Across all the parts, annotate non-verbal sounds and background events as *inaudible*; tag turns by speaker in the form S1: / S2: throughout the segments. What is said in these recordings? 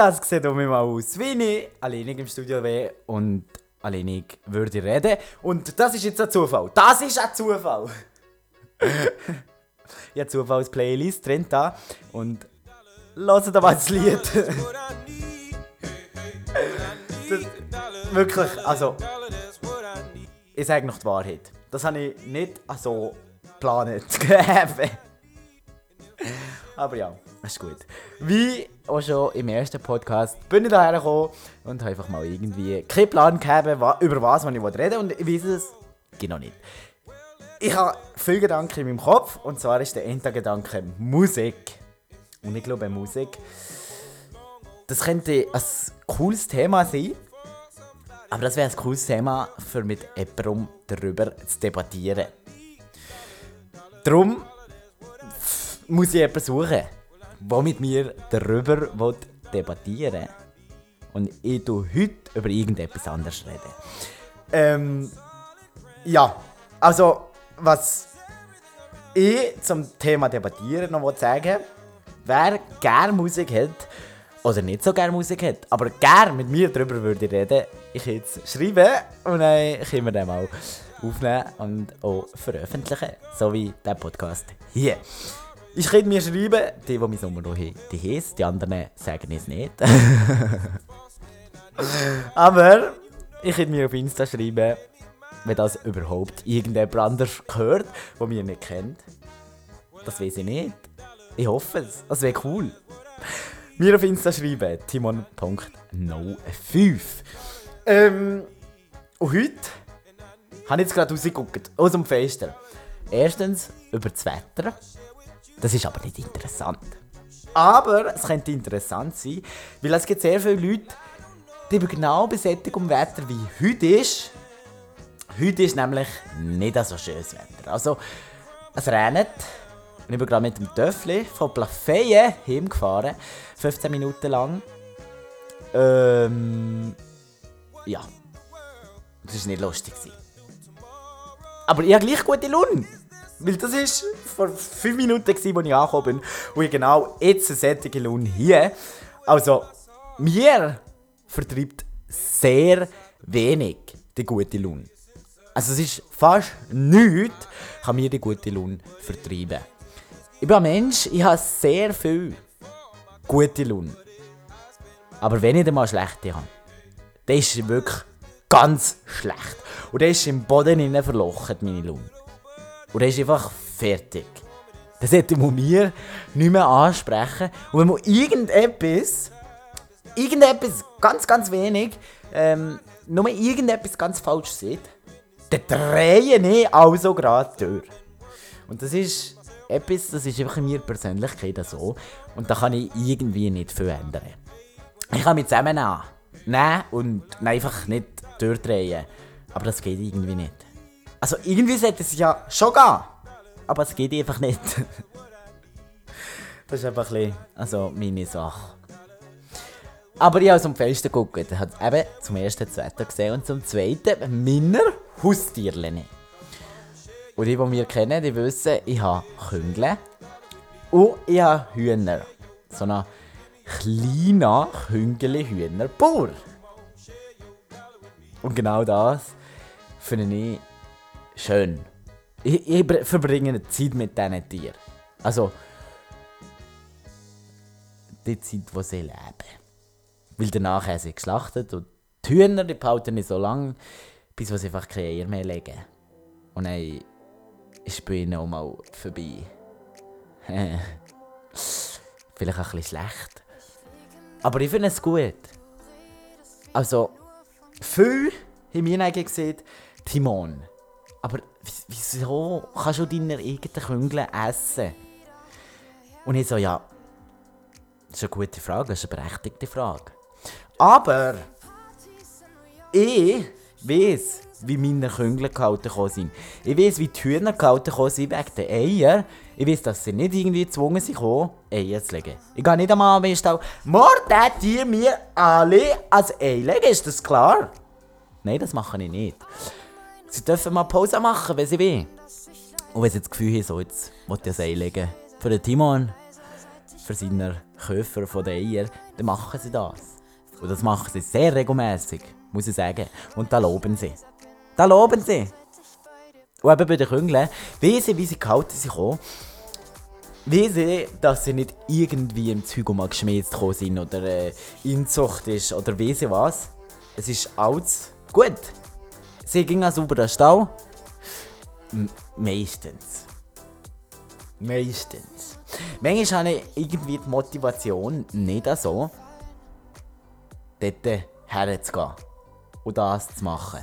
S1: Ja, es sieht um mich mal aus, wie ich alleinig im Studio wäre und alleinig würde reden. Und das ist jetzt ein Zufall. Das ist ein Zufall. *laughs* ich habe Zufalls-Playlist drin da und hört da mal das Lied. das, wirklich, also ich sage noch die Wahrheit. Das habe ich nicht so geplant. *laughs* Aber ja, ist gut. Wie auch schon im ersten Podcast bin ich daher gekommen und habe einfach mal irgendwie keinen Plan gegeben, über was ich reden will. Und ich weiß es genau nicht. Ich habe viele Gedanken in meinem Kopf und zwar ist der Endgedanke Musik. Und ich glaube, Musik, das könnte ein cooles Thema sein. Aber das wäre ein cooles Thema, für mit jemandem darüber zu debattieren. Darum muss ich jemanden suchen, der mit mir darüber debattieren. Und ich tue heute über irgendetwas anderes reden. Ähm, ja, also, was ich zum Thema Debattieren noch sagen wer gerne Musik hat, oder nicht so gerne Musik hat, aber gerne mit mir darüber würde reden, ich jetzt schreiben und dann können wir den mal aufnehmen und auch veröffentlichen, so wie der Podcast hier. Ich könnte mir schreiben, die, die mein Nummer noch die die anderen sagen es nicht. *laughs* aber ich könnte mir auf Insta schreiben, wenn das überhaupt irgendjemand anders gehört, der mich nicht kennt. Das weiß ich nicht. Ich hoffe es. Das wäre cool. Mir auf Insta schreiben, timon.no5. Ähm, und heute habe ich jetzt gerade rausgeguckt, aus dem Fenster. Erstens über das Wetter. Das ist aber nicht interessant. Aber es könnte interessant sein, weil es gibt sehr viele Leute, die genau besättigt um Wetter wie heute ist. Heute ist nämlich nicht so schönes Wetter. Also, es regnet. Ich bin gerade mit dem Töffli von Plafeyen heimgefahren. 15 Minuten lang. Ähm. Ja. Das war nicht lustig. Aber ich habe gleich gute Laune. Weil das war vor 5 Minuten, als ich angekommen bin. Und ich genau jetzt eine sättige Laune hier. Also, mir vertreibt sehr wenig die gute Laune. Also es ist fast nichts, kann mir die gute Laune vertreiben. Ich bin ein Mensch, ich habe sehr viel gute Laune. Aber wenn ich dann mal schlechte habe, dann ist es wirklich ganz schlecht. Und dann ist im Boden verlocht, meine Laune. Und dann ist einfach fertig. Dann sollte man mir nicht mehr ansprechen. Und wenn man irgendetwas, irgendetwas ganz, ganz wenig, ähm, nur irgendetwas ganz falsch sieht, dann drehe ich also gerade durch. Und das ist etwas, das ist einfach in meiner Persönlichkeit so. Und da kann ich irgendwie nicht viel ändern. Ich kann mich zusammennehmen. Und einfach nicht durchdrehen. Aber das geht irgendwie nicht. Also irgendwie sollte es ja schon gehen. Aber es geht einfach nicht. das ist einfach ein also meine Sache. Aber ich habe zum Fenster geguckt. Ich habe eben zum ersten Wetter gesehen und zum zweiten meine Haustierchen. Und die, die mich kennen, die wissen, ich habe Küngel und ich habe Hühner. So ein kleiner Küngeli-Hühnerbauer. Und genau das finde ich schön. Ich, ich verbringe Zeit mit diesen Tieren. Also, die Zeit, die sie leben. Weil danach haben sie geschlachtet und die Hühner die behalten nicht so lange, bis sie einfach keine Eier mehr legen. Und dann ist bei ihnen auch mal vorbei. *laughs* Vielleicht ein bisschen schlecht. Aber ich finde es gut. Also, viel haben eigentlich gesehen, Timon. Aber wieso kannst du deine eigenen Küngel essen? Und ich so, ja, das ist eine gute Frage, das ist eine berechtigte Frage. Aber ich weiß, wie meine Küngel gehalten sind. Ich weiß, wie die Hühner gehalten sind wegen den Eiern. Ich weiß, dass sie nicht irgendwie gezwungen sind, Eier zu legen. Ich gehe nicht einmal am Stall, mordet ihr mir alle als Ei legen, ist das klar? Nein, das mache ich nicht. Sie dürfen mal Pause machen, wenn sie will. Und wenn sie das Gefühl haben, so, jetzt will ich das einlegen. Für den Timon, für seine Käufer von den Eier, dann machen sie das. Und das machen sie sehr regelmäßig, muss ich sagen. Und da loben sie. Da loben sie. Und eben bei den Küngeln, wie sie, wie sie gehalten sind, wie sie, dass sie nicht irgendwie im Zeug mal geschmiert sind oder äh, Inzucht ist oder wie sie was. Es ist alles gut. Sie ging an sauberen Stall. M meistens. Meistens. Manchmal habe ich irgendwie die Motivation nicht so, dort herzugehen und das zu machen.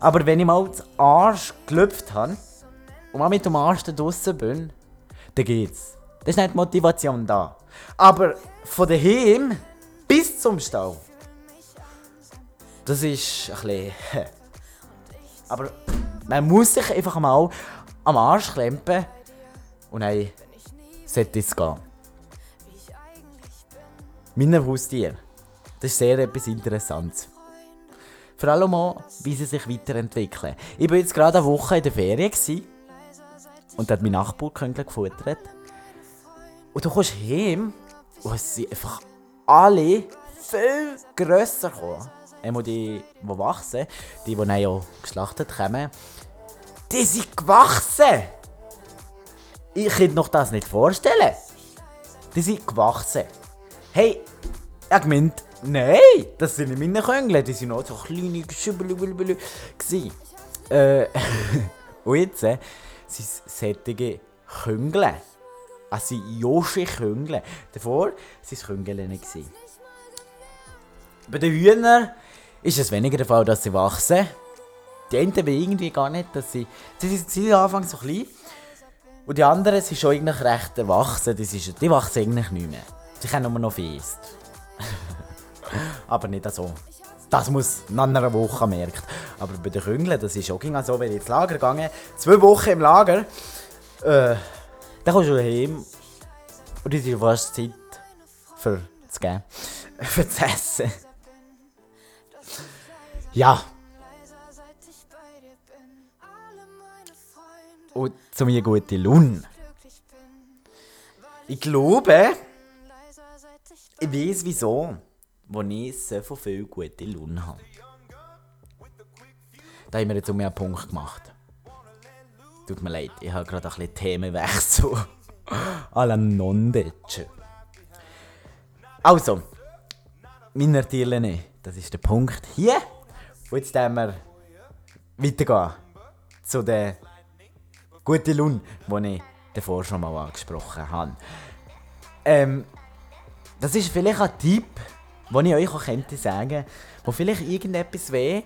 S1: Aber wenn ich mal den Arsch gelüpft habe und mal mit dem Arsch da draussen bin, dann geht's. Das ist nicht die Motivation da. Aber von daheim bis zum Stall, das ist ein bisschen. *laughs* Aber man muss sich einfach mal am Arsch klempen und dann sollte es gehen. Meine Haustiere. Das ist sehr etwas Interessantes. Vor allem auch, wie sie sich weiterentwickeln. Ich war jetzt gerade eine Woche in der Ferien und hat mein Nachbar gefuttert. Und du kommst heim und es sind einfach alle viel grösser gekommen. Einmal die, die wachsen, die, die dann auch geschlachtet kommen, die sind gewachsen! Ich könnte noch das nicht vorstellen. Die sind gewachsen. Hey, ich gemeint, nein, das sind nicht meine Köngle, die sind noch so kleine Schübbelübelübelü Äh, *laughs* und jetzt äh, sind es solche Köngle. Also Joshi Köngle. Davor waren es Köngle nicht. Bei den Hühnern ist es weniger der Fall, dass sie wachsen. Die einen irgendwie gar nicht, dass sie... Sie sind am so klein. Und die anderen sind schon eigentlich recht erwachsen. Die, sind, die wachsen eigentlich nicht mehr. Sie können nur noch Feist. *laughs* Aber nicht so. Das muss nach einer Woche merkt. Aber bei den Küngeln, das ist auch so, wenn ich ins Lager gegangen zwei Wochen im Lager, äh, dann kommst du heim und es ist fast Zeit für zu geben. *laughs* für zu essen. Ja. Und zu mir gute Lun. Ich glaube, ich weiß wieso, wo ich so viel gute Lun habe. Da haben wir jetzt um einen Punkt gemacht. Tut mir leid, ich habe gerade ein bisschen Themenwechsel. *laughs* Alla Nondece. Also, meine Tierchen, das ist der Punkt hier. Und jetzt werden wir weitergehen zu der guten Lun, die ich davor schon mal angesprochen habe. Ähm, das ist vielleicht ein Tipp, den ich euch auch könnte sagen, wo vielleicht irgendetwas wäre,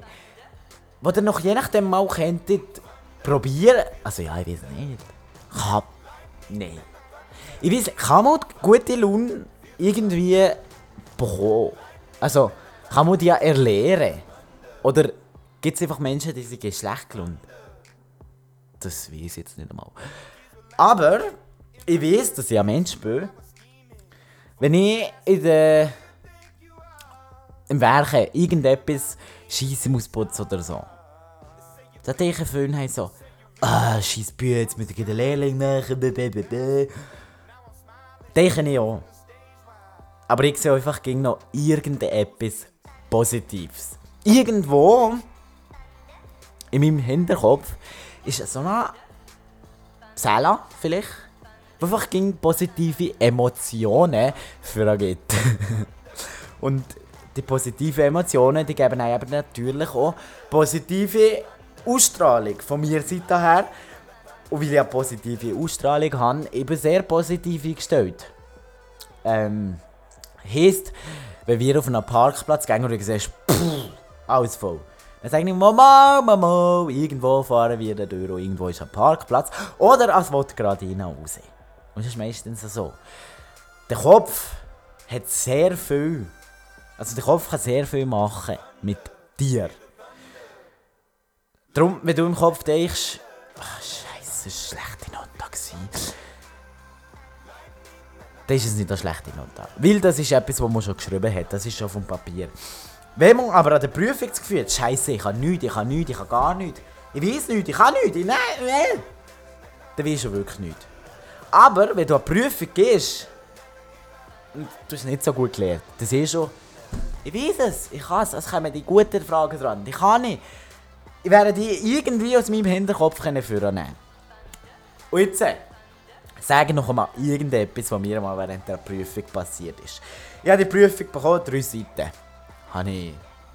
S1: wo ihr noch je nachdem mal könntet probieren. Also ja, ich weiß nicht. Kann. Nein. Ich weiß, kann man gute Laune irgendwie bekommen? Also, kann man die ja erlernen? Oder gibt es einfach Menschen, die sich schlecht gelaunt? Das weiß ich jetzt nicht einmal. Aber ich weiß, dass ich ein Mensch bin. Wenn ich in der im Werken irgendetwas schießen muss oder so. Da denke ich vorhin so, ah, scheiß Bühne, jetzt muss ich den Lehrling machen, blablabla. Denke ich auch. Aber ich sehe einfach noch irgendetwas Positives. Irgendwo in meinem Hinterkopf ist so eine Zelle vielleicht, wo einfach ging positive Emotionen gibt. *laughs* Und die positiven Emotionen, die geben einem natürlich auch positive Ausstrahlung von mir Seite her. Und weil ich eine positive Ausstrahlung habe, eben sehr positiv eingestellt. Ähm, heisst, wenn wir auf einen Parkplatz gehen und du siehst, pff, alles voll. Dann sage ich, Mama, Mama, irgendwo fahren wir da durch und irgendwo ist ein Parkplatz. Oder als wollte gerade rein raus. Und das ist meistens so. Der Kopf hat sehr viel, also der Kopf kann sehr viel machen mit dir. Darum, wenn du im Kopf denkst, ach, Scheiße, das war eine schlechte Note. Dann ist es nicht eine schlechte Note. Weil das ist etwas, was man schon geschrieben hat. Das ist schon vom Papier. Wenn man aber an der Prüfung das Gefühl hat, Scheiße, ich kann nichts, ich kann nichts, ich kann gar nichts, Ich weiß nichts, ich kann nichts, nein, nein. Dann weisst du wirklich nichts. Aber wenn du eine Prüfung gehst, und du hast nicht so gut gelernt, dann siehst du, ich weiß es, ich kann es, es kommen die guten Fragen dran, ich kann nicht. Ich werde die irgendwie aus meinem Hinterkopf führen Und jetzt äh, sage noch einmal irgendetwas, was mir mal während der Prüfung passiert ist. Ich habe die Prüfung bekommen, drei Seiten. Habe ich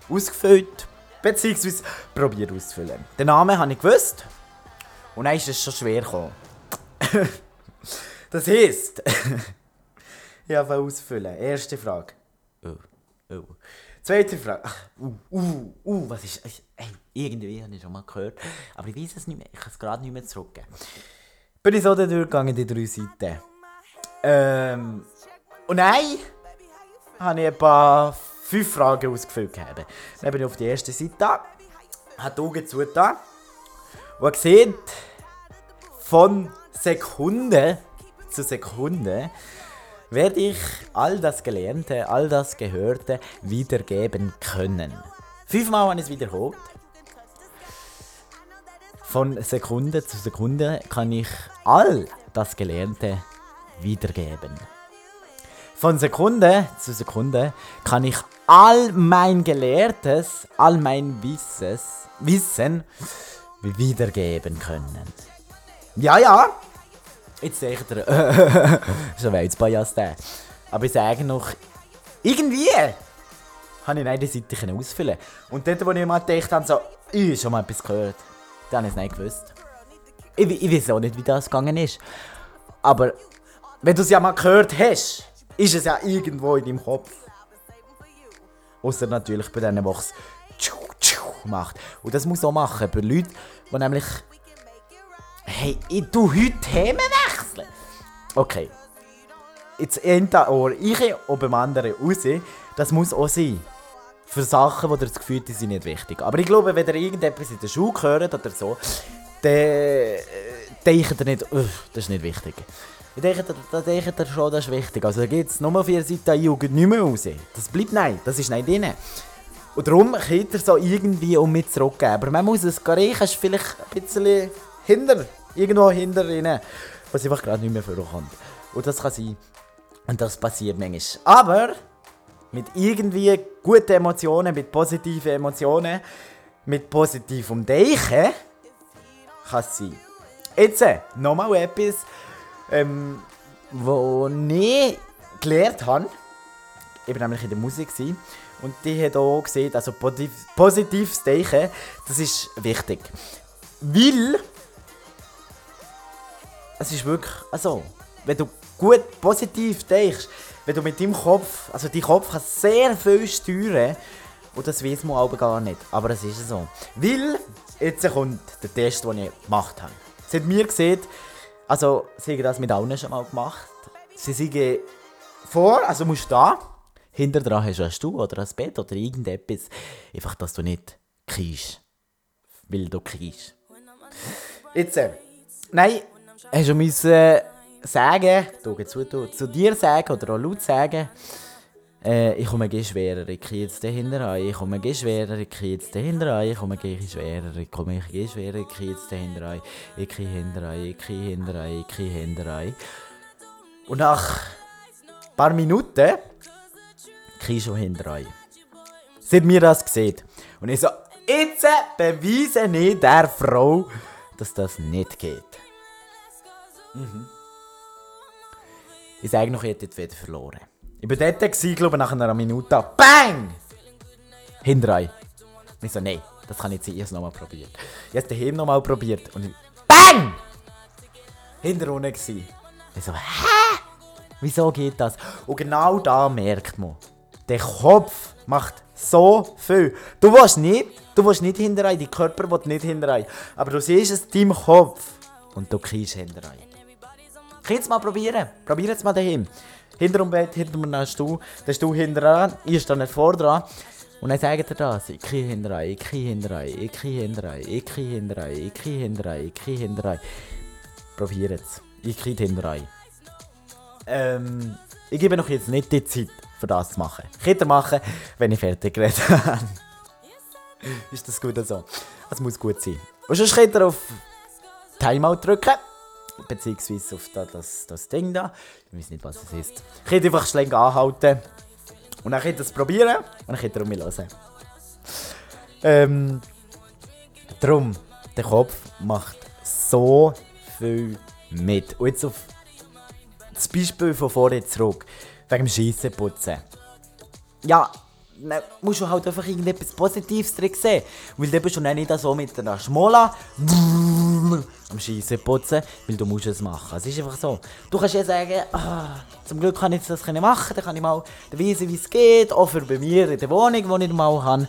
S1: ausgefüllt, beziehungsweise probiert auszufüllen. Den Namen habe ich gewusst und dann ist es schon schwer gekommen. *laughs* das heisst, *laughs* ich habe ausfüllen. Erste Frage. Oh, oh. Zweite Frage. Uh, uh, uh, was ist. Ey, irgendwie habe ich schon mal gehört. Aber ich weiß es nicht mehr. Ich kann es gerade nicht mehr zurückgeben. Bin ich so durchgegangen, die drei Seiten. Ähm. Und nein, habe ich ein paar fünf Fragen ausgefüllt. Gehabt. Dann bin ich auf die erste Seite, habe die Augen zugetan und gesehen, von Sekunde zu Sekunde werde ich all das Gelernte, all das Gehörte wiedergeben können. Fünfmal habe ich es wiederholt. Von Sekunde zu Sekunde kann ich all das Gelernte wiedergeben. Von Sekunde zu Sekunde kann ich all mein Gelehrtes, all mein Wisses, Wissen wiedergeben können. Ja, ja. Jetzt denkt ihr, *laughs* so weit bei Jas der. Aber ich sage noch, irgendwie habe ich die Seite ausfüllen Und dort, wo ich mal gedacht habe, so, ich habe schon mal etwas gehört, dann habe ich es nicht gewusst. Ich, ich weiß auch nicht, wie das gegangen ist. Aber wenn du es ja mal gehört hast, ist es ja irgendwo in deinem Kopf. Außer natürlich bei denen, die es macht. Und das muss auch machen bei Leuten, die nämlich. Hey, ich tu heute Themen wechseln. Okay. Jetzt da Ohr ich und beim anderen raus. Das muss auch sein. Für Sachen, wo ihr das Gefühl die sind nicht wichtig. Aber ich glaube, wenn ihr irgendetwas in der Schule hört oder so, dann äh, denkt ihr nicht, das ist nicht wichtig. Ich denke, da, denke ihr schon, das ist wichtig. Also da geht es nur vier Seiten Jugend nicht mehr raus. Das bleibt nein, das ist nicht drin. Und darum könnt ihr so irgendwie um mich zurückgeben. Aber man muss es riechen, ist vielleicht ein bisschen hinter, irgendwo hinter rein, was einfach gerade nicht mehr vorkommt. Und das kann sein. Und das passiert manchmal. Aber mit irgendwie guten Emotionen, mit positiven Emotionen, mit positivem Denken kann es sein. Jetzt nochmal etwas, ähm, wo ich gelernt habe. War nämlich in der Musik. Gewesen, und die hat auch gesehen, also positives Denken, das ist wichtig. Weil es ist wirklich, also, wenn du gut positiv denkst, wenn du mit deinem Kopf, also dein Kopf kann sehr viel steuern und das weiß man aber gar nicht, aber es ist so. Weil, jetzt kommt der Test, den ich gemacht habe. Sie hat mir gesehen, also sie haben das mit allen schon mal gemacht, sie sagen vor, also musst du da, hinter dran hast du einen Stuhl oder ein Bett oder irgendetwas. Einfach, dass du nicht kriegst. Weil du kriegst. Jetzt, äh, nein, hast du müssen äh, sagen, zu, du, zu dir sagen oder auch laut sagen, äh, ich komme geh schwerer, ich kriege jetzt dahinter an, ich komme geh schwerer, ich kriege jetzt dahinter an, ich komme geh schwerer, ich komme geh schwerer, ich kriege jetzt dahinter an, ich kriege hinter an, ich kriege hinter an, ich kriege hinter an. Und nach ein paar Minuten kriege schon hinter euch. Sie mir das gesehen. Und ich so, jetzt beweise ich der Frau, dass das nicht geht. Mhm. Ich sage noch, ich hätte wieder verloren. Ich war dort, glaube ich, nach einer Minute. BANG! Hinter euch. Und ich so, nein, das kann ich nicht sein. Ich habe es nochmal probiert. Ich habe es daheim nochmal probiert. Und ich, BANG! Hinter unten gewesen. Ich so, hä? Wieso geht das? Und genau da merkt man, der Kopf macht so viel. Du willst nicht, du willst nicht hinterher, dein Körper will nicht hinterher. Aber du siehst es deinem Kopf und du kriegst hinterher. Kannst mal probieren. Probier es mal daheim. Hinter dem Bett, hinter einem Stuhl, der Stuhl hinterher, ich stehe nicht vor dran. Und dann sagt er das, ich kriege hinterher, ich kriege hinterher, ich kriege hinterher, ich kriege hinterher, ich kriege hinterher, ich kriege hinterher. Probier es. Ich kriege hinterher. Ähm, ich gebe noch jetzt nicht die Zeit für das zu machen. Könnt ihr machen, wenn ich fertig geredet *laughs* ist das gut so? Es muss gut sein. Und sonst könnt ihr auf Timeout drücken. Beziehungsweise auf das, das, das Ding da. Ich weiß nicht, was es ist. Ihr könnt einfach schnell anhalten. Und dann könnt ihr es probieren. Und dann könnt ihr um mich hören. Ähm, drum, der Kopf macht so viel mit. Und jetzt auf das Beispiel von vorhin zurück. Wegen dem Scheissenputzen. Ja, dann musst du halt einfach irgendetwas Positives drin sehen. Weil du bist schon nicht so mit einer Schmola am Scheissen putzen, weil du musst es machen. Es ist einfach so. Du kannst ja sagen, ah, zum Glück kann ich das machen, dann kann ich mal beweisen, wie es geht. Auch für bei mir in der Wohnung, die ich mal habe.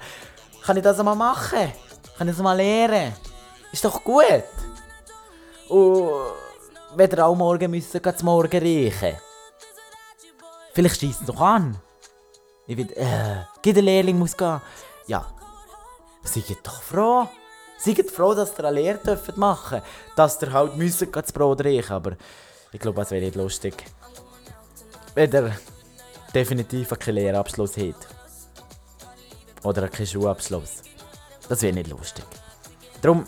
S1: Kann ich das mal machen? Kann ich das mal lernen? Ist doch gut. Und wenn ihr auch morgen müssen, zum Morgen riechen. Vielleicht schießt es doch an. Ich will, äh, der Lehrling muss gehen. Ja, seid doch froh. Seid froh, dass ihr eine Lehre dürft machen Dass ihr halt müssen das Brot riechen Aber ich glaube, es wäre nicht lustig. Wenn ihr definitiv keinen Lehrabschluss habt. Oder keinen Schulabschluss. Das wäre nicht lustig. Darum,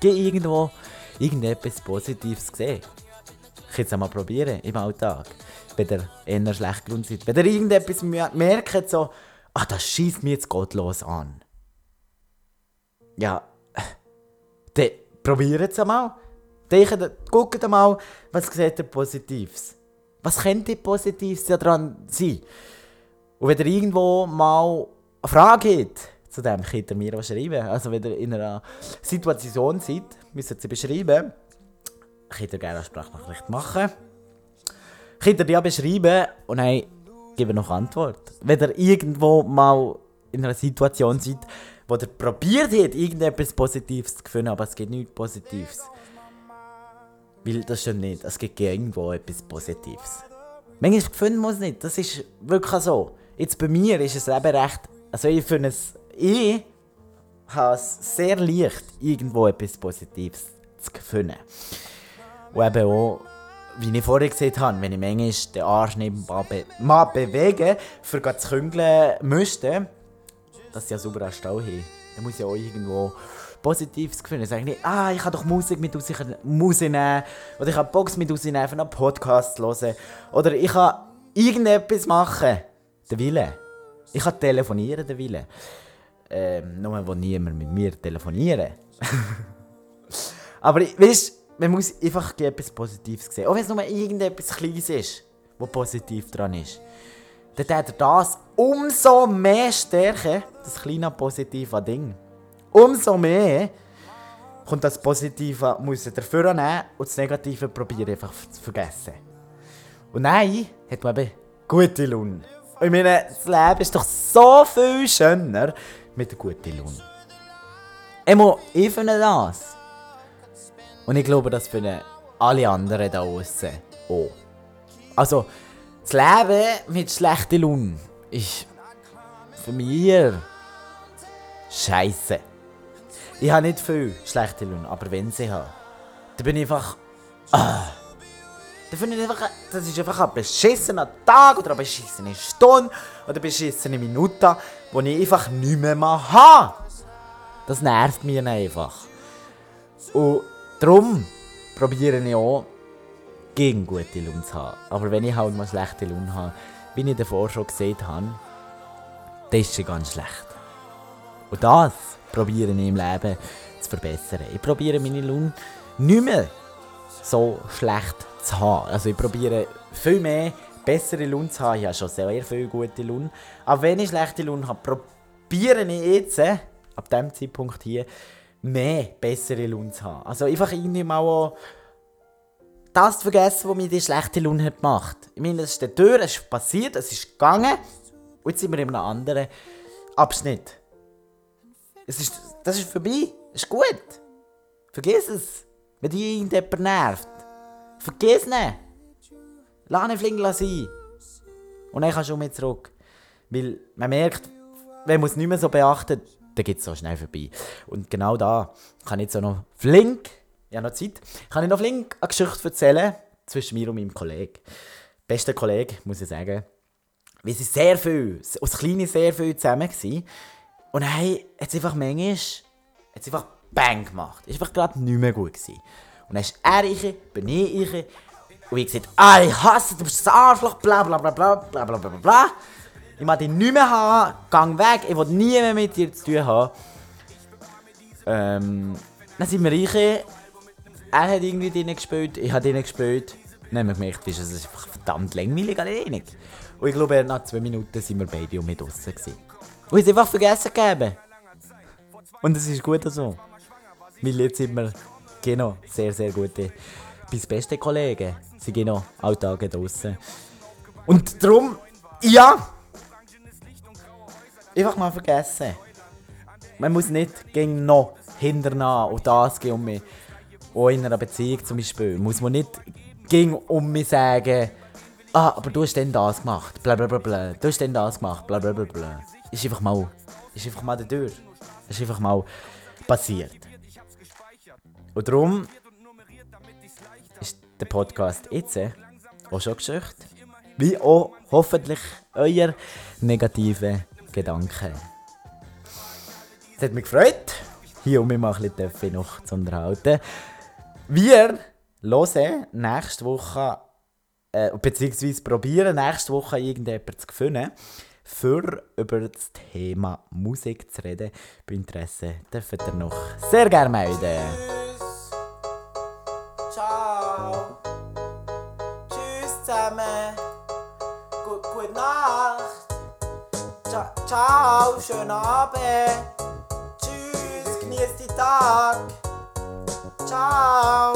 S1: geh irgendwo irgendetwas Positives sehen. Ich kann es mal probieren im Alltag. Ihr eher schlecht seid. Wenn ihr irgendetwas merkt, so, ach, das schießt mir jetzt gottlos an. Ja, *sighs* dann probiert es einmal. Guckt mal, was seht ihr Positives. Was könnte Positives daran sein? Und wenn ihr irgendwo mal eine Frage habt, zu dem könnt ihr mir auch schreiben. Also wenn ihr in einer Situation seid, müsst ihr sie beschreiben. Könnt ihr gerne eine Sprachnachricht machen. Könnt ihr die beschreiben und dann gebe noch Antwort. Wenn ihr irgendwo mal in einer Situation seid, wo ihr probiert habt, irgendetwas Positives zu finden, aber es gibt nichts Positives. Weil das stimmt nicht. Es gibt irgendwo etwas Positives. Manchmal finden muss nicht. Das ist wirklich so. Jetzt bei mir ist es eben recht. Also ich finde es. Ich habe es sehr leicht, irgendwo etwas Positives zu finden. Und eben auch, wie ich vorher gesagt habe, wenn ich manchmal den Arsch nebenbei be mal bewege, für zu küngeln müsste, dass sie ja sauber einen Stau haben, dann muss ich auch irgendwo Positives finden. Sagen nicht, ah, ich kann doch Musik mit rausnehmen, oder ich kann Box mit rausnehmen, einen Podcast hören, oder ich kann irgendetwas machen. Der Wille. Ich kann telefonieren, der Wille. Ähm, nur wo niemand mit mir telefonieren. *laughs* Aber weißt man muss einfach etwas Positives sehen. Auch wenn es nur irgendetwas Kleines ist, was positiv dran ist. Dann hat er das umso mehr stärken, das kleine positive Ding. Umso mehr kommt das Positive, muss er dafür nehmen und das Negative probieren einfach zu vergessen. Und nein, hat man eben gute Laune. Ich meine, das Leben ist doch so viel schöner mit einer guten Laune. Ich finde das. Und ich glaube, das finden alle anderen da draußen auch. Also, das Leben mit schlechter Laune ist für mich scheiße. Ich habe nicht viel schlechte Laune, aber wenn sie habe, dann bin ich einfach. Ah, dann finde ich einfach, das ist einfach ein beschissener Tag oder eine beschissene Stunde oder eine beschissene Minute, die ich einfach nicht mehr habe. Das nervt mich einfach. Und Darum probiere ich auch, gegen gute Laune zu haben. Aber wenn ich halt mal schlechte Laune habe, wie ich davor schon gesehen habe, dann ist sie ganz schlecht. Und das probiere ich im Leben zu verbessern. Ich probiere meine Laune nicht mehr so schlecht zu haben. Also ich probiere viel mehr bessere Laune zu haben. Ich habe schon sehr viel gute Laune. Aber wenn ich schlechte Laune habe, probiere ich jetzt, ab diesem Zeitpunkt hier, mehr bessere Laune zu haben. Also einfach irgendwie auch das zu vergessen, was mir die schlechte Laune hat gemacht. Ich meine, das ist der Tür, es ist passiert, es ist gegangen und jetzt sind wir in einem anderen Abschnitt. Es ist, das ist vorbei, es ist gut. Vergiss es, wenn dich irgendjemand nervt. Vergiss es nicht. Lass ihn fliegen sein. Und dann kannst du mit zurück. Weil man merkt, wenn man es nicht mehr so beachtet, dann geht es so schnell vorbei. Und genau da kann ich jetzt auch noch flink, ja noch Zeit, kann ich noch flink eine Geschichte erzählen zwischen mir und meinem Kollegen. Bester Kollege, muss ich sagen. Wir sind sehr viel, aus Kleinen sehr viel zusammen gewesen. Und hey, jetzt einfach manchmal, jetzt einfach Bang gemacht. Ist einfach gerade nicht mehr gut gewesen. Und dann ist er ich, bin ich ich. Und ich gesagt, ah, ich hasse, du bist ein Arschloch, bla bla bla bla bla bla bla bla. Ich mag dich nicht mehr haben, gang weg, ich will nie mehr mit dir zu tun haben. Ähm, dann sind wir ich. Er hat irgendwie drinnen gespielt, ich habe drinnen gespielt. Dann haben wir gemerkt, es ist einfach verdammt langweilig alleine. Und ich glaube, nach zwei Minuten sind wir beide um mich draußen. Und ich es einfach vergessen gegeben. Und es ist gut so. Weil jetzt sind wir genau sehr, sehr gute, bis beste Kollegen. Sie gehen noch alle Tage draußen. Und darum, ja, einfach mal vergessen. Man muss nicht gegen noch hinternah und das gehen um mich. Auch in einer Beziehung zum Beispiel muss man nicht gegen um mich sagen, ah, aber du hast denn das gemacht, bla bla bla bla, du hast denn das gemacht, bla bla bla bla. Ist einfach mal, ist einfach mal der Tür. Ist einfach mal passiert. Und darum ist der Podcast jetzt auch schon Geschichte. Wie auch hoffentlich euer negative Gedanken. Es hat mich gefreut, hier um mich mal ein bisschen noch zu unterhalten. Wir hören nächste Woche, äh, beziehungsweise probieren nächste Woche irgendjemanden zu finden, für über das Thema Musik zu reden. Bei Interesse dürft ihr noch sehr gerne melden. Ciao, schönen Abend. Tschüss, genießt die Tag. Ciao.